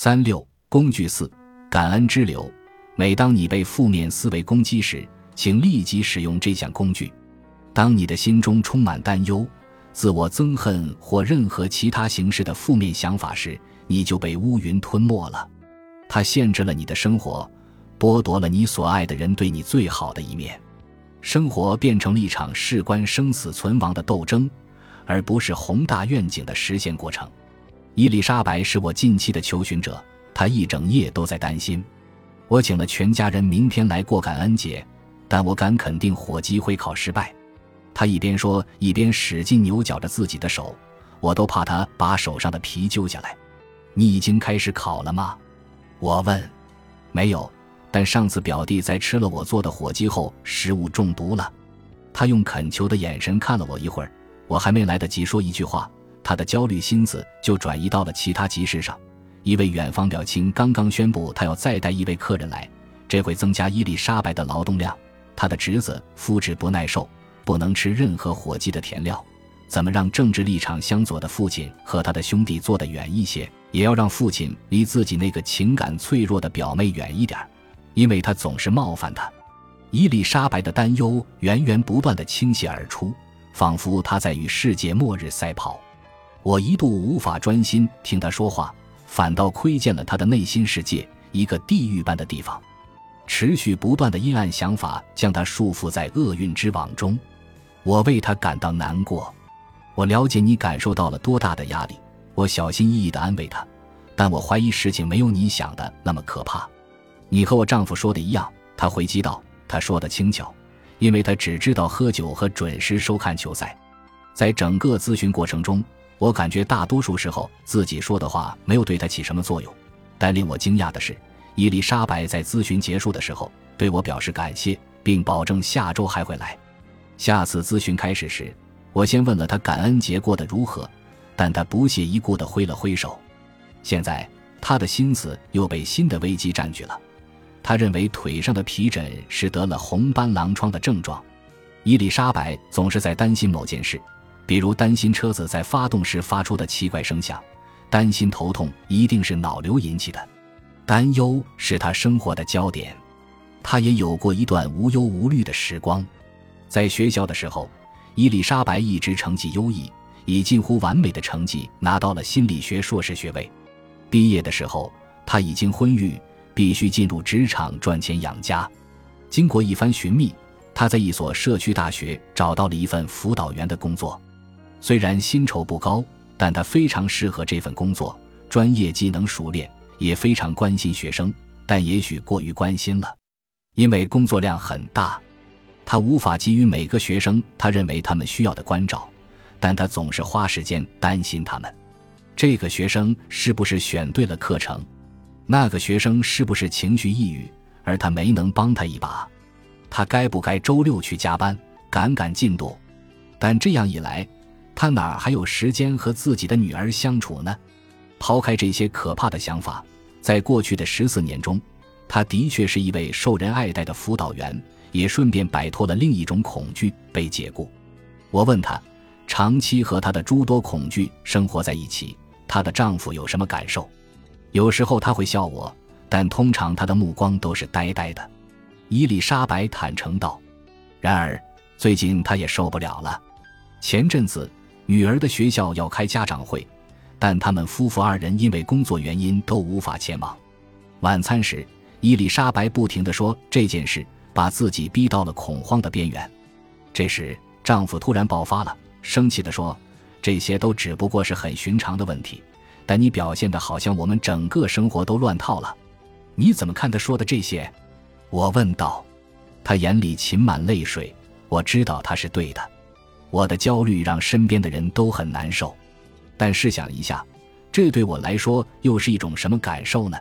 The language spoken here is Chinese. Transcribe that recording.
三六工具四，感恩之流。每当你被负面思维攻击时，请立即使用这项工具。当你的心中充满担忧、自我憎恨或任何其他形式的负面想法时，你就被乌云吞没了。它限制了你的生活，剥夺了你所爱的人对你最好的一面。生活变成了一场事关生死存亡的斗争，而不是宏大愿景的实现过程。伊丽莎白是我近期的求寻者，她一整夜都在担心。我请了全家人明天来过感恩节，但我敢肯定火鸡会烤失败。她一边说，一边使劲扭绞着自己的手，我都怕她把手上的皮揪下来。你已经开始烤了吗？我问。没有。但上次表弟在吃了我做的火鸡后，食物中毒了。他用恳求的眼神看了我一会儿，我还没来得及说一句话，他的焦虑心思就转移到了其他集市上。一位远方表亲刚刚宣布，他要再带一位客人来，这会增加伊丽莎白的劳动量。他的侄子肤质不耐受，不能吃任何火鸡的填料。怎么让政治立场相左的父亲和他的兄弟坐得远一些，也要让父亲离自己那个情感脆弱的表妹远一点？因为他总是冒犯他，伊丽莎白的担忧源源不断的倾泻而出，仿佛他在与世界末日赛跑。我一度无法专心听他说话，反倒窥见了他的内心世界，一个地狱般的地方。持续不断的阴暗想法将他束缚在厄运之网中。我为他感到难过。我了解你感受到了多大的压力。我小心翼翼地安慰他，但我怀疑事情没有你想的那么可怕。你和我丈夫说的一样，他回击道。他说的轻巧，因为他只知道喝酒和准时收看球赛。在整个咨询过程中，我感觉大多数时候自己说的话没有对他起什么作用。但令我惊讶的是，伊丽莎白在咨询结束的时候对我表示感谢，并保证下周还会来。下次咨询开始时，我先问了他感恩节过得如何，但他不屑一顾地挥了挥手。现在他的心思又被新的危机占据了。他认为腿上的皮疹是得了红斑狼疮的症状。伊丽莎白总是在担心某件事，比如担心车子在发动时发出的奇怪声响，担心头痛一定是脑瘤引起的。担忧是他生活的焦点。他也有过一段无忧无虑的时光。在学校的时候，伊丽莎白一直成绩优异，以近乎完美的成绩拿到了心理学硕士学位。毕业的时候，他已经婚育。必须进入职场赚钱养家。经过一番寻觅，他在一所社区大学找到了一份辅导员的工作。虽然薪酬不高，但他非常适合这份工作，专业技能熟练，也非常关心学生。但也许过于关心了，因为工作量很大，他无法给予每个学生他认为他们需要的关照。但他总是花时间担心他们：这个学生是不是选对了课程？那个学生是不是情绪抑郁，而他没能帮他一把？他该不该周六去加班赶赶进度？但这样一来，他哪还有时间和自己的女儿相处呢？抛开这些可怕的想法，在过去的十四年中，他的确是一位受人爱戴的辅导员，也顺便摆脱了另一种恐惧被解雇。我问他，长期和他的诸多恐惧生活在一起，她的丈夫有什么感受？有时候他会笑我，但通常他的目光都是呆呆的。伊丽莎白坦诚道。然而最近他也受不了了。前阵子女儿的学校要开家长会，但他们夫妇二人因为工作原因都无法前往。晚餐时，伊丽莎白不停地说这件事，把自己逼到了恐慌的边缘。这时丈夫突然爆发了，生气地说：“这些都只不过是很寻常的问题。”但你表现的好像我们整个生活都乱套了，你怎么看他说的这些？我问道。他眼里噙满泪水。我知道他是对的。我的焦虑让身边的人都很难受。但试想一下，这对我来说又是一种什么感受呢？